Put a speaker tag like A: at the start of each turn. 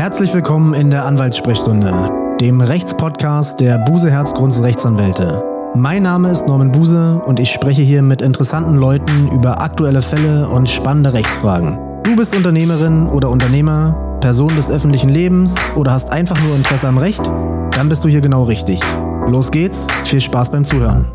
A: Herzlich willkommen in der Anwaltssprechstunde, dem Rechtspodcast der Buse Herzgrunds Rechtsanwälte. Mein Name ist Norman Buse und ich spreche hier mit interessanten Leuten über aktuelle Fälle und spannende Rechtsfragen. Du bist Unternehmerin oder Unternehmer, Person des öffentlichen Lebens oder hast einfach nur Interesse am Recht? Dann bist du hier genau richtig. Los geht's, viel Spaß beim Zuhören.